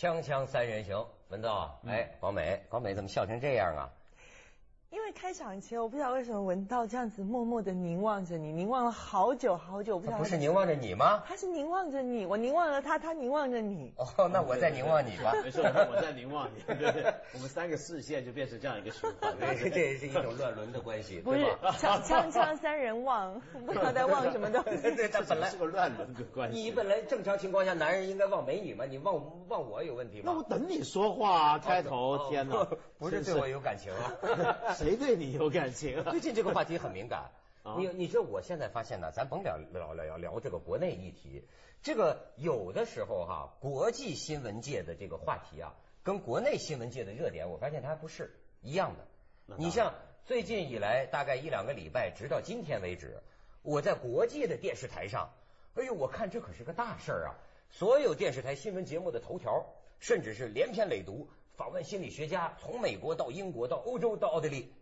锵锵三人行，文道，哎，广美，广美怎么笑成这样啊？因为开场前，我不知道为什么文道这样子默默的凝望着你，凝望了好久好久，我不知道不是凝望着你吗？他是凝望着你，我凝望了他，他凝望着你。哦，那我在凝望你吧。没事，我在凝望你，对对？我们三个视线就变成这样一个循环，这这也是一种乱伦的关系，不是锵锵锵三人望，不知道在望什么东西。对，他本来是个乱伦的关系。你本来正常情况下，男人应该望美女嘛，你望望我有问题吗？那我等你说话啊，开头，天哪，不是对我有感情啊？谁对你有感情？最近这个话题很敏感，你你说我现在发现呢，咱甭聊聊聊聊这个国内议题，这个有的时候哈，国际新闻界的这个话题啊，跟国内新闻界的热点，我发现它还不是一样的。你像最近以来大概一两个礼拜，直到今天为止，我在国际的电视台上，哎呦，我看这可是个大事儿啊！所有电视台新闻节目的头条，甚至是连篇累牍，访问心理学家，从美国到英国到欧洲到奥地利。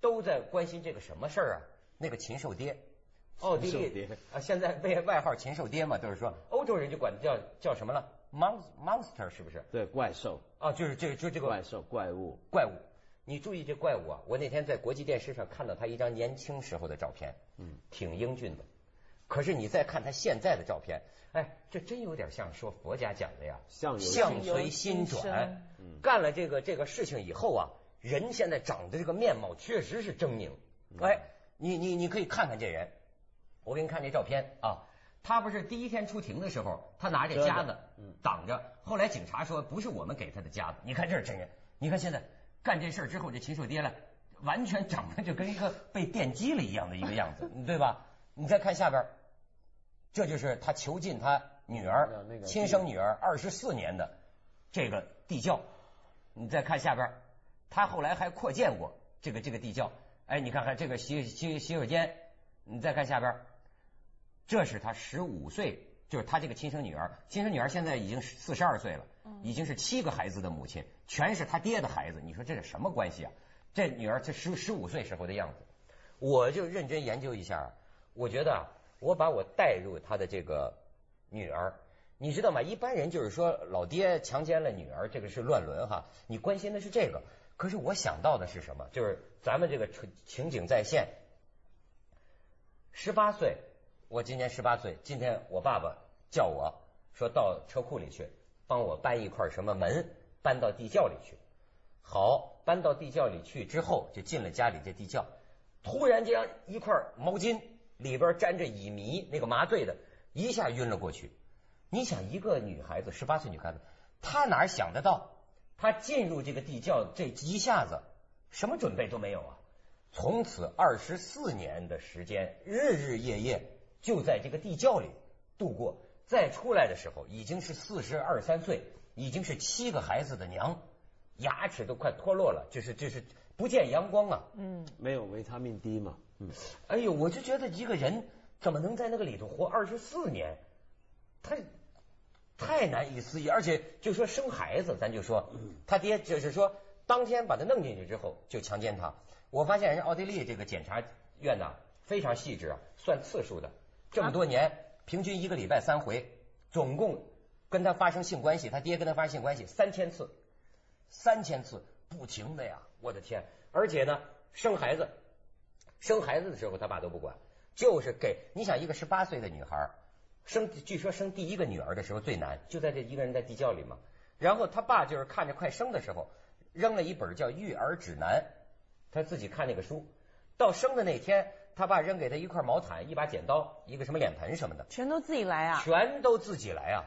都在关心这个什么事儿啊？那个禽兽爹，奥地利啊，现在被外号禽兽爹嘛，就是说欧洲人就管叫叫什么了？monster 是不是？对，怪兽啊，就是这就这个怪兽怪物怪物。你注意这怪物啊！我那天在国际电视上看到他一张年轻时候的照片，嗯，挺英俊的。可是你再看他现在的照片，哎，这真有点像说佛家讲的呀，相相随心转。干了这个这个事情以后啊。人现在长的这个面貌确实是狰狞，哎，你你你可以看看这人，我给你看这照片啊，他不是第一天出庭的时候，他拿着夹子挡着，后来警察说不是我们给他的夹子，你看这是真人，你看现在干这事之后，这禽兽爹了，完全长得就跟一个被电击了一样的一个样子，对吧？你再看下边，这就是他囚禁他女儿亲生女儿二十四年的这个地窖，你再看下边。他后来还扩建过这个这个地窖，哎，你看看这个洗洗洗手间，你再看下边，这是他十五岁，就是他这个亲生女儿，亲生女儿现在已经四十二岁了，已经是七个孩子的母亲，全是他爹的孩子，你说这是什么关系啊？这女儿这十十五岁时候的样子，我就认真研究一下，我觉得啊我把我带入他的这个女儿。你知道吗？一般人就是说老爹强奸了女儿，这个是乱伦哈。你关心的是这个，可是我想到的是什么？就是咱们这个情景再现。十八岁，我今年十八岁，今天我爸爸叫我说到车库里去，帮我搬一块什么门，搬到地窖里去。好，搬到地窖里去之后，就进了家里这地窖，突然间一块毛巾里边沾着乙醚，那个麻醉的，一下晕了过去。你想一个女孩子，十八岁女孩子，她哪想得到，她进入这个地窖这一下子，什么准备都没有啊！从此二十四年的时间，日日夜夜就在这个地窖里度过。再出来的时候，已经是四十二三岁，已经是七个孩子的娘，牙齿都快脱落了，就是就是不见阳光啊！嗯，没有维他命 D 嘛？嗯，哎呦，我就觉得一个人怎么能在那个里头活二十四年？太太难以思议，而且就说生孩子，咱就说他爹就是说当天把他弄进去之后就强奸他。我发现人奥地利这个检察院呐非常细致啊，算次数的，这么多年平均一个礼拜三回，总共跟他发生性关系，他爹跟他发生性关系三千次，三千次不停的呀，我的天！而且呢，生孩子生孩子的时候他爸都不管，就是给你想一个十八岁的女孩。生据说生第一个女儿的时候最难，就在这一个人在地窖里嘛。然后他爸就是看着快生的时候，扔了一本叫《育儿指南》，他自己看那个书。到生的那天，他爸扔给他一块毛毯、一把剪刀、一个什么脸盆什么的，全都自己来啊！全都自己来啊！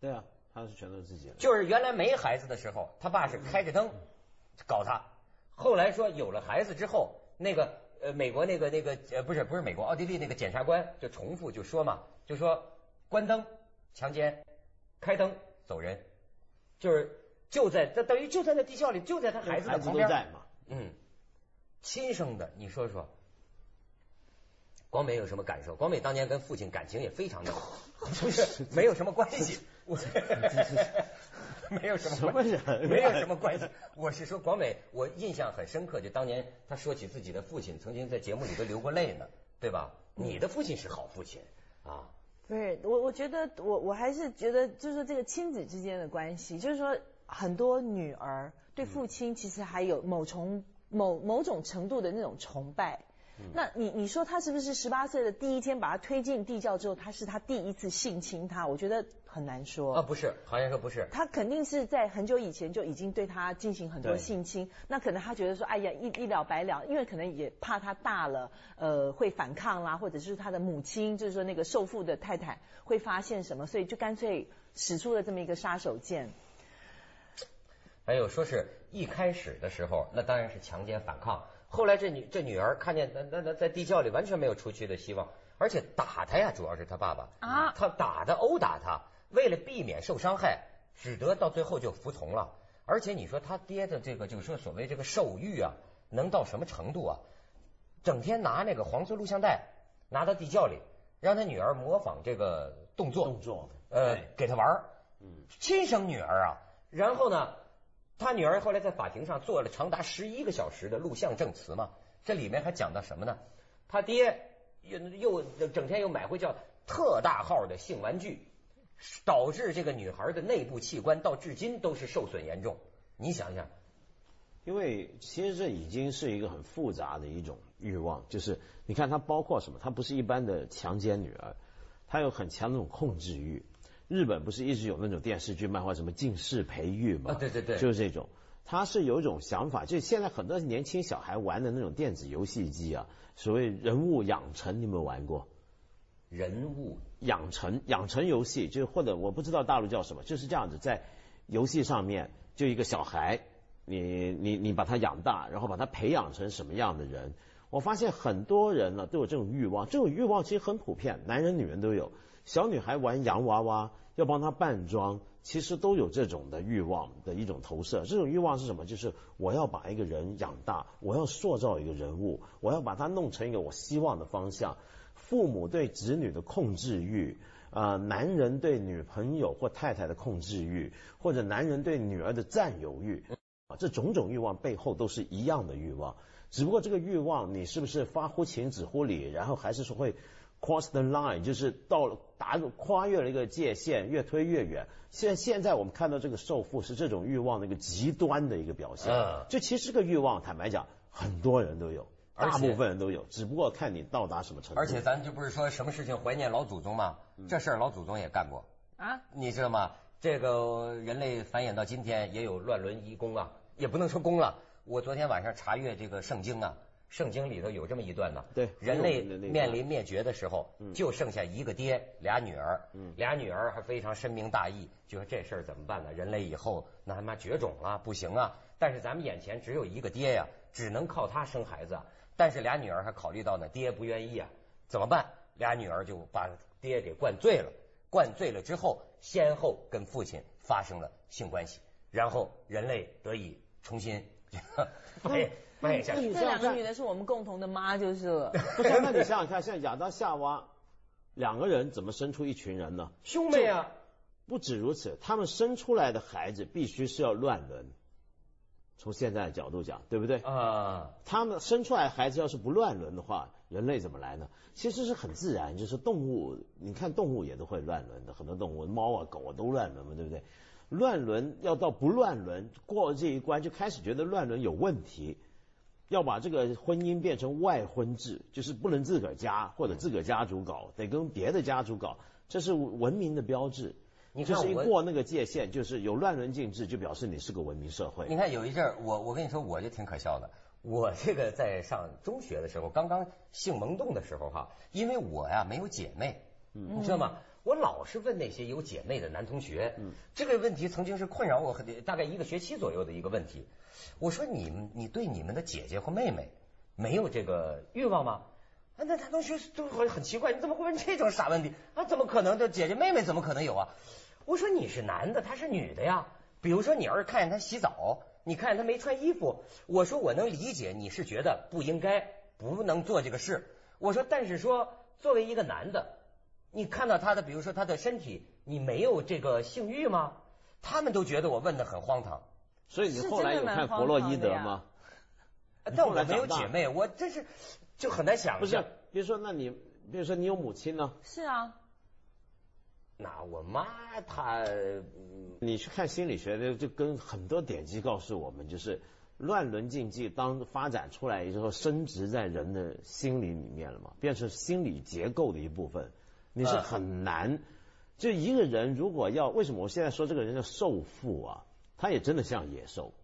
对啊，他是全都自己来。就是原来没孩子的时候，他爸是开着灯搞他。后来说有了孩子之后，那个。呃，美国那个那个呃，不是不是美国，奥地利那个检察官就重复就说嘛，就说关灯强奸，开灯走人，就是就在他等于就在那地窖里，就在他孩子的旁边嘛，嗯，亲生的，你说说，广美有什么感受？广美当年跟父亲感情也非常的好，不是 没有什么关系，我。没有什么什么人，没有什么关系。我是说，广美，我印象很深刻，就当年他说起自己的父亲，曾经在节目里都流过泪呢，对吧？你的父亲是好父亲啊，不是我，我觉得我我还是觉得，就是说这个亲子之间的关系，就是说很多女儿对父亲其实还有某重某某种程度的那种崇拜。那你你说他是不是十八岁的第一天把他推进地窖之后，他是他第一次性侵他？我觉得很难说。啊，不是，好像说不是。他肯定是在很久以前就已经对他进行很多性侵，那可能他觉得说，哎呀，一一了百了，因为可能也怕他大了，呃，会反抗啦，或者是他的母亲，就是说那个受父的太太会发现什么，所以就干脆使出了这么一个杀手锏。还有说是一开始的时候，那当然是强奸反抗。后来这女这女儿看见那那那在地窖里完全没有出去的希望，而且打他呀，主要是他爸爸啊，他打他殴打他，为了避免受伤害，只得到最后就服从了。而且你说他爹的这个就是说所谓这个兽欲啊，能到什么程度啊？整天拿那个黄色录像带拿到地窖里，让他女儿模仿这个动作动作，呃，给他玩嗯，亲生女儿啊，然后呢？他女儿后来在法庭上做了长达十一个小时的录像证词嘛，这里面还讲到什么呢？他爹又又整天又买回叫特大号的性玩具，导致这个女孩的内部器官到至今都是受损严重。你想想，因为其实这已经是一个很复杂的一种欲望，就是你看它包括什么？它不是一般的强奸女儿，它有很强那种控制欲。日本不是一直有那种电视剧、漫画，什么近视培育嘛？啊，对对对，就是这种。他是有一种想法，就现在很多年轻小孩玩的那种电子游戏机啊，所谓人物养成，你有没有玩过？人物养成养成游戏，就是或者我不知道大陆叫什么，就是这样子，在游戏上面就一个小孩，你你你把他养大，然后把他培养成什么样的人？我发现很多人呢都有这种欲望，这种欲望其实很普遍，男人女人都有。小女孩玩洋娃娃。要帮他扮装，其实都有这种的欲望的一种投射。这种欲望是什么？就是我要把一个人养大，我要塑造一个人物，我要把他弄成一个我希望的方向。父母对子女的控制欲，啊，男人对女朋友或太太的控制欲，或者男人对女儿的占有欲，啊，这种种欲望背后都是一样的欲望，只不过这个欲望你是不是发乎情止乎礼，然后还是说会。Cross the line 就是到了达跨越了一个界限，越推越远。现现在我们看到这个受缚是这种欲望的一个极端的一个表现。嗯，这其实个欲望，坦白讲，很多人都有，大部分人都有，只不过看你到达什么程度。而且咱就不是说什么事情怀念老祖宗吗？这事儿老祖宗也干过啊，你知道吗？这个人类繁衍到今天也有乱伦遗宫啊，也不能说宫了。我昨天晚上查阅这个圣经啊。圣经里头有这么一段呢，对，人类面临灭绝的时候，就剩下一个爹，俩女儿，俩女儿还非常深明大义，就说这事儿怎么办呢？人类以后那他妈绝种了，不行啊！但是咱们眼前只有一个爹呀，只能靠他生孩子。但是俩女儿还考虑到呢，爹不愿意啊，怎么办？俩女儿就把爹给灌醉了，灌醉了之后，先后跟父亲发生了性关系，然后人类得以重新。这两个女的是我们共同的妈，就是了。不是，那你想想看，像亚当夏娃两个人怎么生出一群人呢？兄妹啊！不止如此，他们生出来的孩子必须是要乱伦。从现在的角度讲，对不对？啊。他们生出来孩子要是不乱伦的话，人类怎么来呢？其实是很自然，就是动物，你看动物也都会乱伦的，很多动物，猫啊狗啊都乱伦嘛，对不对？乱伦要到不乱伦过了这一关，就开始觉得乱伦有问题。要把这个婚姻变成外婚制，就是不能自个儿家或者自个儿家族搞，得跟别的家族搞，这是文明的标志。你就是一过那个界限，就是有乱伦禁制，就表示你是个文明社会。你看有一阵儿，我我跟你说，我就挺可笑的。我这个在上中学的时候，刚刚性萌动的时候哈，因为我呀没有姐妹，你知道吗？我老是问那些有姐妹的男同学，这个问题曾经是困扰我很大概一个学期左右的一个问题。我说你们，你对你们的姐姐或妹妹没有这个欲望吗？啊，那男同学都很很奇怪，你怎么会问这种傻问题？啊，怎么可能？这姐姐妹妹怎么可能有啊？我说你是男的，她是女的呀。比如说你要是看见她洗澡，你看见她没穿衣服，我说我能理解你是觉得不应该不能做这个事。我说但是说作为一个男的，你看到她的，比如说她的身体，你没有这个性欲吗？他们都觉得我问的很荒唐。所以你后来有看弗洛伊德吗？但我没有姐妹，我真是就很难想。不是，比如说，那你比如说你有母亲呢？是啊。那我妈她，你去看心理学的，就跟很多典籍告诉我们，就是乱伦禁忌当发展出来之后，升值在人的心理里面了嘛，变成心理结构的一部分，你是很难。就一个人如果要，为什么我现在说这个人叫兽父啊？他也真的像野兽，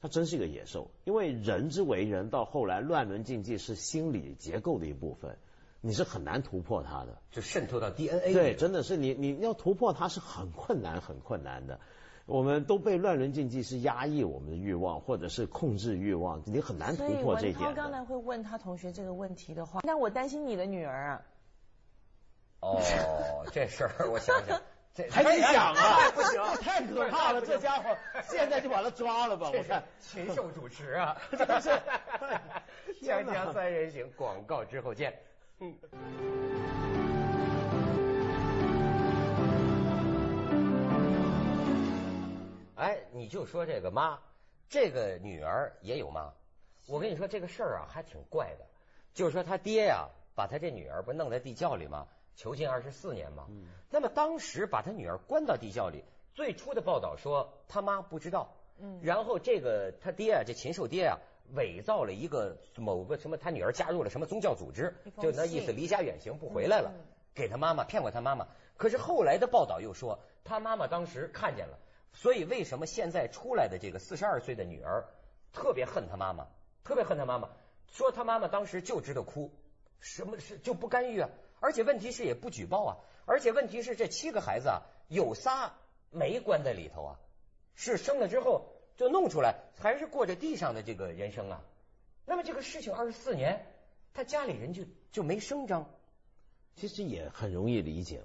他真是一个野兽，因为人之为人，到后来乱伦禁忌是心理结构的一部分。你是很难突破它的，就渗透到 DNA。对，真的是你你要突破它是很困难很困难的。我们都被乱伦禁忌是压抑我们的欲望，或者是控制欲望，你很难突破这一点。所以刚才会问他同学这个问题的话，那我担心你的女儿啊。哦，这事儿我想想，这还得想啊，不行，太可怕了，这家伙现在就把他抓了吧，我看禽兽主持啊，真是。锵锵三人行，广告之后见。嗯，哎，你就说这个妈，这个女儿也有妈。我跟你说这个事儿啊，还挺怪的。就是说他爹呀，把他这女儿不弄在地窖里吗？囚禁二十四年吗？嗯。那么当时把他女儿关到地窖里，最初的报道说他妈不知道。嗯。然后这个他爹啊，这禽兽爹啊。伪造了一个某个什么，他女儿加入了什么宗教组织，就那意思离家远行不回来了，给他妈妈骗过他妈妈。可是后来的报道又说，他妈妈当时看见了，所以为什么现在出来的这个四十二岁的女儿特别恨他妈妈，特别恨他妈妈，说他妈妈当时就知道哭，什么是就不干预啊？而且问题是也不举报啊，而且问题是这七个孩子啊，有仨没关在里头啊，是生了之后。就弄出来，还是过着地上的这个人生啊？那么这个事情二十四年，他家里人就就没声张，其实也很容易理解。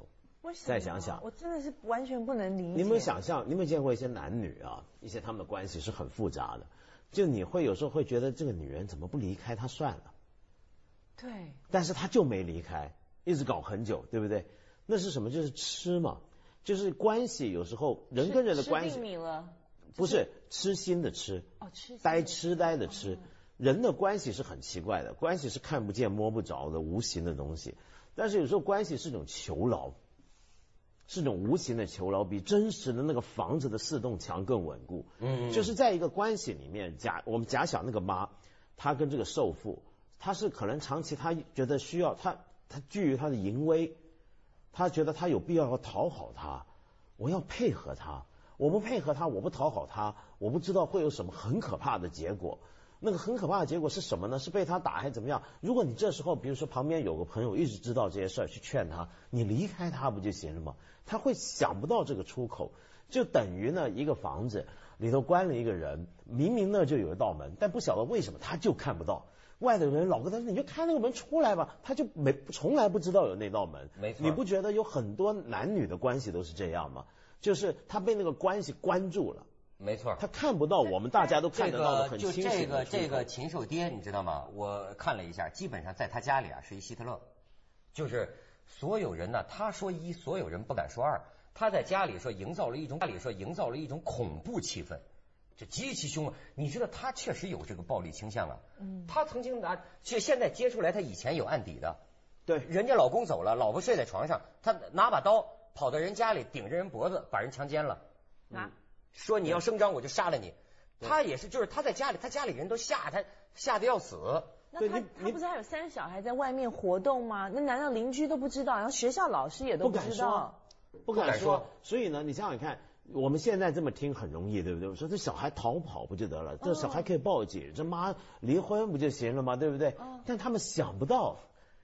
再想想，我真的是完全不能理解。你有没有想象？你有没有见过一些男女啊？一些他们的关系是很复杂的。就你会有时候会觉得这个女人怎么不离开他算了？对。但是他就没离开，一直搞很久，对不对？那是什么？就是吃嘛，就是关系。有时候人跟人的关系。不是痴心的痴，哦，痴呆痴呆的痴，人的关系是很奇怪的，关系是看不见摸不着的无形的东西，但是有时候关系是种囚牢，是种无形的囚牢，比真实的那个房子的四栋墙更稳固。嗯，就是在一个关系里面，假我们假想那个妈，她跟这个受父，她是可能长期她觉得需要她，她基于她的淫威，她觉得她有必要要讨好他，我要配合他。我不配合他，我不讨好他，我不知道会有什么很可怕的结果。那个很可怕的结果是什么呢？是被他打还是怎么样？如果你这时候，比如说旁边有个朋友一直知道这些事儿，去劝他，你离开他不就行了吗？他会想不到这个出口，就等于呢一个房子里头关了一个人，明明那就有一道门，但不晓得为什么他就看不到。外头人老跟他说，你就开那个门出来吧，他就没从来不知道有那道门。没错，你不觉得有很多男女的关系都是这样吗？就是他被那个关系关住了，没错，他看不到我们大家都看得到的很清楚就这个这个禽兽爹，你知道吗？我看了一下，基本上在他家里啊是一希特勒，就是所有人呢，他说一，所有人不敢说二。他在家里说营造了一种家里说营造了一种恐怖气氛，就极其凶。你知道他确实有这个暴力倾向啊。嗯。他曾经拿，就现在揭出来他以前有案底的。对。人家老公走了，老婆睡在床上，他拿把刀。跑到人家里顶着人脖子把人强奸了，啊！说你要声张我就杀了你。他也是，就是他在家里，他家里人都吓他，吓得要死。那他他不是还有三个小孩在外面活动吗？那难道邻居都不知道？然后学校老师也都不知道？不敢说。所以呢，你想想看，我们现在这么听很容易，对不对？我说这小孩逃跑不就得了？这小孩可以报警，这妈离婚不就行了吗？对不对？但他们想不到，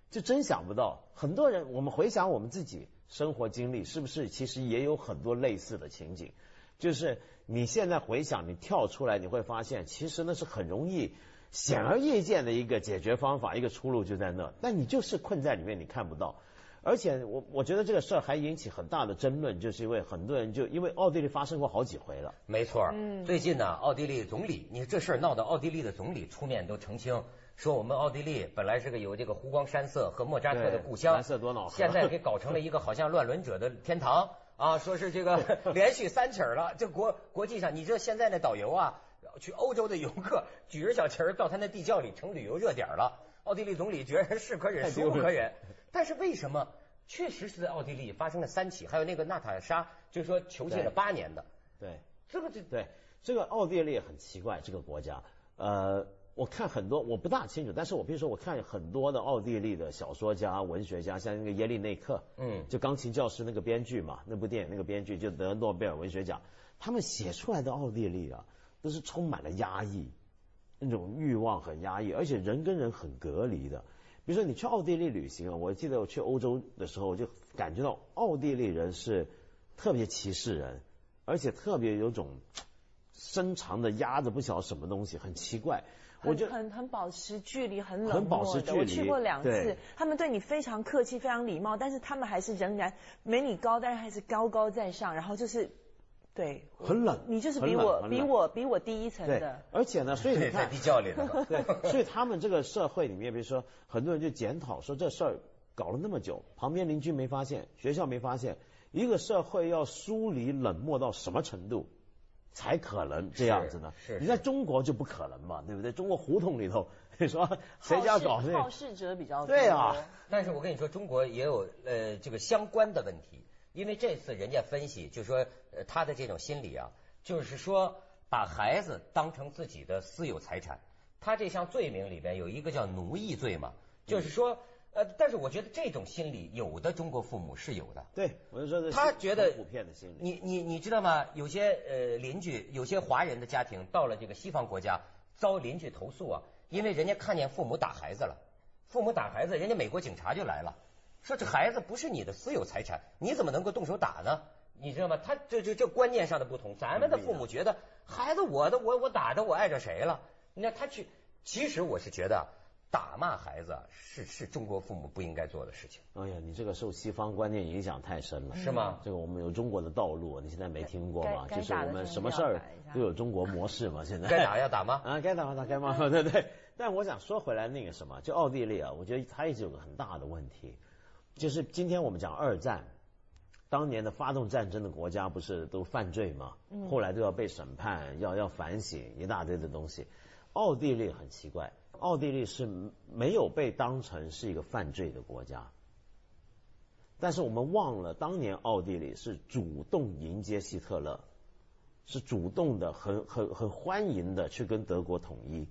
就真想不到。很多人，我们回想我们自己。生活经历是不是其实也有很多类似的情景？就是你现在回想，你跳出来，你会发现，其实那是很容易、显而易见的一个解决方法，一个出路就在那。但你就是困在里面，你看不到。而且我我觉得这个事儿还引起很大的争论，就是因为很多人就因为奥地利发生过好几回了。没错，嗯，最近呢，奥地利总理，你这事儿闹得奥地利的总理出面都澄清。说我们奥地利本来是个有这个湖光山色和莫扎特的故乡，现在给搞成了一个好像乱伦者的天堂 啊！说是这个连续三起了，这国国际上，你知道现在那导游啊，去欧洲的游客举着小旗儿到他那地窖里成旅游热点了。奥地利总理觉得是可忍孰不可忍，但是为什么确实是在奥地利发生了三起，还有那个娜塔莎，就是说囚禁了八年的。对，这个就对，这个奥地利很奇怪，这个国家，呃，我看很多我不大清楚，但是我比如说我看很多的奥地利的小说家、文学家，像那个耶利内克，嗯，就钢琴教师那个编剧嘛，那部电影那个编剧就得诺贝尔文学奖，他们写出来的奥地利啊，都是充满了压抑，那种欲望很压抑，而且人跟人很隔离的。比如说你去奥地利旅行啊，我记得我去欧洲的时候，我就感觉到奥地利人是特别歧视人，而且特别有种深长的压着不晓得什么东西，很奇怪。我就很很保持距离，很冷很保漠的。持距离我去过两次，他们对你非常客气，非常礼貌，但是他们还是仍然没你高，但是还是高高在上，然后就是对，很冷，你就是比我比我比我低一层的，，而且呢，所以你在看地窖里。对，所以他们这个社会里面，比如说很多人就检讨说这事儿搞了那么久，旁边邻居没发现，学校没发现，一个社会要疏离冷漠到什么程度才可能这样子呢？是是你在中国就不可能嘛，对不对？中国胡同里头，你说谁家搞这个？好事者比较多。对啊，但是我跟你说，中国也有呃这个相关的问题，因为这次人家分析，就是说呃他的这种心理啊，就是说把孩子当成自己的私有财产。他这项罪名里边有一个叫奴役罪嘛，就是说呃，但是我觉得这种心理有的中国父母是有的。对，我就说这他觉得普遍的心理。你你你知道吗？有些呃邻居，有些华人的家庭到了这个西方国家，遭邻居投诉啊，因为人家看见父母打孩子了，父母打孩子，人家美国警察就来了，说这孩子不是你的私有财产，你怎么能够动手打呢？你知道吗？他这这这观念上的不同，咱们的父母觉得孩子我的我我打的我碍着谁了？那他去，其实我是觉得打骂孩子是是中国父母不应该做的事情，哎呀，你这个受西方观念影响太深了。是吗？这个我们有中国的道路，你现在没听过吗？就是我们什么事儿都有中国模式嘛，现在该打要打吗？啊，该打打该骂，对对。但我想说回来，那个什么，就奥地利啊，我觉得它一直有个很大的问题，就是今天我们讲二战，当年的发动战争的国家不是都犯罪吗？后来都要被审判，要要反省一大堆的东西。奥地利很奇怪，奥地利是没有被当成是一个犯罪的国家。但是我们忘了，当年奥地利是主动迎接希特勒，是主动的、很很很欢迎的去跟德国统一。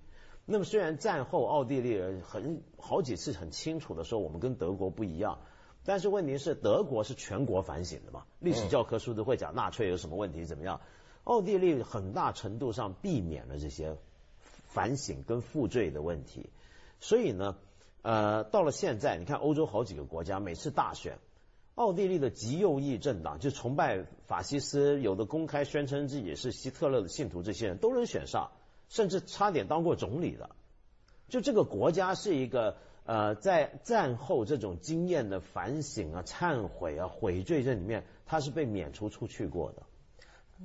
那么虽然战后奥地利人很好几次很清楚的说我们跟德国不一样，但是问题是德国是全国反省的嘛，历史教科书都会讲纳粹有什么问题怎么样，奥地利很大程度上避免了这些反省跟负罪的问题，所以呢，呃，到了现在你看欧洲好几个国家每次大选。奥地利的极右翼政党就崇拜法西斯，有的公开宣称自己是希特勒的信徒，这些人都能选上，甚至差点当过总理的。就这个国家是一个呃，在战后这种经验的反省啊、忏悔啊、悔罪这里面，他是被免除出去过的。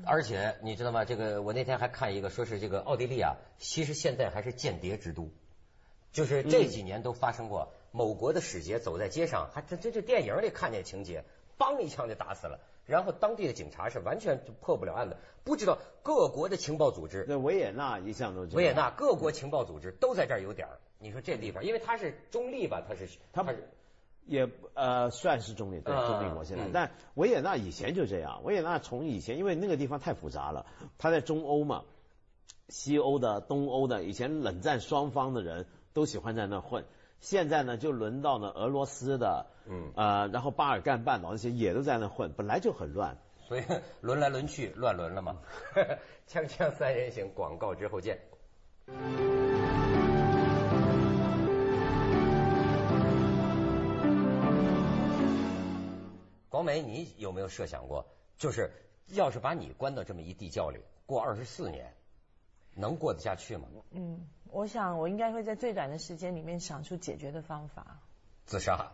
而且你知道吗？这个我那天还看一个，说是这个奥地利啊，其实现在还是间谍之都，就是这几年都发生过。某国的使节走在街上，还这这这电影里看见情节，梆一枪就打死了。然后当地的警察是完全就破不了案的，不知道各国的情报组织，那维也纳一向都。维也纳各国情报组织都在这儿有点儿。你说这地方，因为它是中立吧，它是它不是也呃算是中立，对嗯中立国现在，嗯但维也纳以前就这样。维也纳从以前，因为那个地方太复杂了，它在中欧嘛，西欧的、东欧的，以前冷战双方的人都喜欢在那混。现在呢，就轮到呢俄罗斯的，嗯呃，然后巴尔干半岛那些也都在那混，本来就很乱。所以轮来轮去，乱轮了嘛。锵锵三人行，广告之后见。广美，你有没有设想过，就是要是把你关到这么一地窖里过二十四年，能过得下去吗？嗯，我想我应该会在最短的时间里面想出解决的方法。自杀？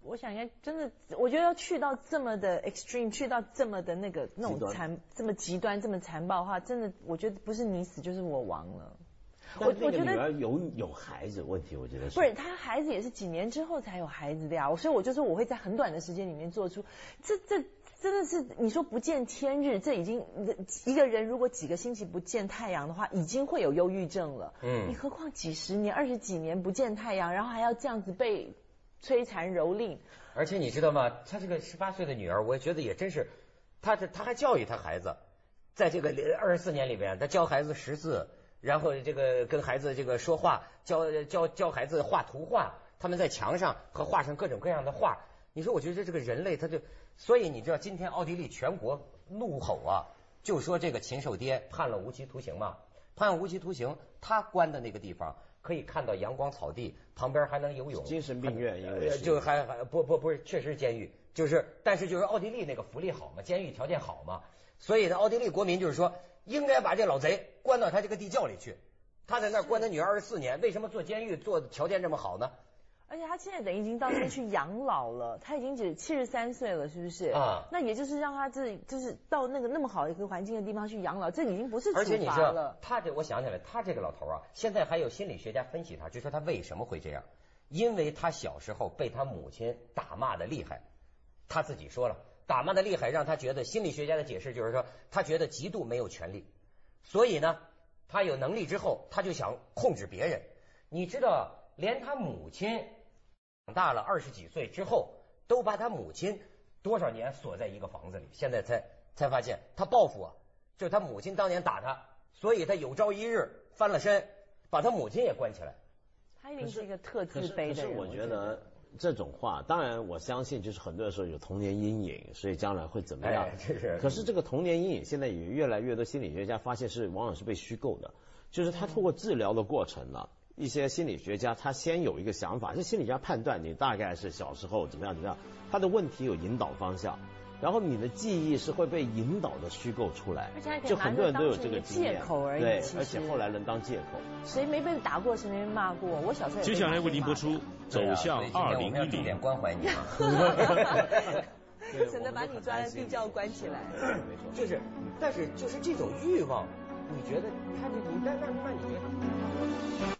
我想应该真的，我觉得要去到这么的 extreme，去到这么的那个那种残，这么极端，这么残暴的话，真的，我觉得不是你死就是我亡了。我我觉得有有孩子问题，我觉得不是，他孩子也是几年之后才有孩子的呀，所以我就说我会在很短的时间里面做出，这这真的是你说不见天日，这已经一个人如果几个星期不见太阳的话，已经会有忧郁症了。嗯你何况几十年、二十几年不见太阳，然后还要这样子被摧残蹂躏。而且你知道吗？他这个十八岁的女儿，我觉得也真是，他这他还教育他孩子，在这个二十四年里边，他教孩子识字，然后这个跟孩子这个说话，教教教孩子画图画，他们在墙上和画上各种各样的画。你说，我觉得这个人类他就，所以你知道今天奥地利全国怒吼啊，就说这个禽兽爹判了无期徒刑嘛，判无期徒刑，他关的那个地方。可以看到阳光草地，旁边还能游泳。精神病院，因为就还还不不不是，确实是监狱，就是但是就是奥地利那个福利好嘛，监狱条件好嘛，所以呢，奥地利国民就是说，应该把这老贼关到他这个地窖里去。他在那儿关他女儿二十四年，为什么做监狱做的条件这么好呢？而且他现在等于已经到那边去养老了，他已经只七十三岁了，是不是？啊。那也就是让他自己就是到那个那么好一个环境的地方去养老，这已经不是而且你知道，他这我想起来，他这个老头啊，现在还有心理学家分析他，就说他为什么会这样？因为他小时候被他母亲打骂的厉害，他自己说了，打骂的厉害让他觉得心理学家的解释就是说，他觉得极度没有权利，所以呢，他有能力之后，他就想控制别人。你知道，连他母亲。长大了二十几岁之后，都把他母亲多少年锁在一个房子里，现在才才发现他报复啊，就是他母亲当年打他，所以他有朝一日翻了身，把他母亲也关起来。他一定是一个特自卑的人。可是我觉得这种话，当然我相信，就是很多人说有童年阴影，所以将来会怎么样？是。可是这个童年阴影，现在也越来越多心理学家发现是往往是被虚构的，就是他通过治疗的过程呢。一些心理学家他先有一个想法，这心理学家判断你大概是小时候怎么样怎么样，他的问题有引导方向，然后你的记忆是会被引导的虚构出来，就很多人都有这个借口而已，对，而且后来能当借口。谁没被打过，谁没被骂过？我小时候接下来为您播出《走向二零一零》，重点关怀你嘛，省得把你抓在地窖关起来。没错，就是，但是就是这种欲望，你觉得他这你那那那你觉得？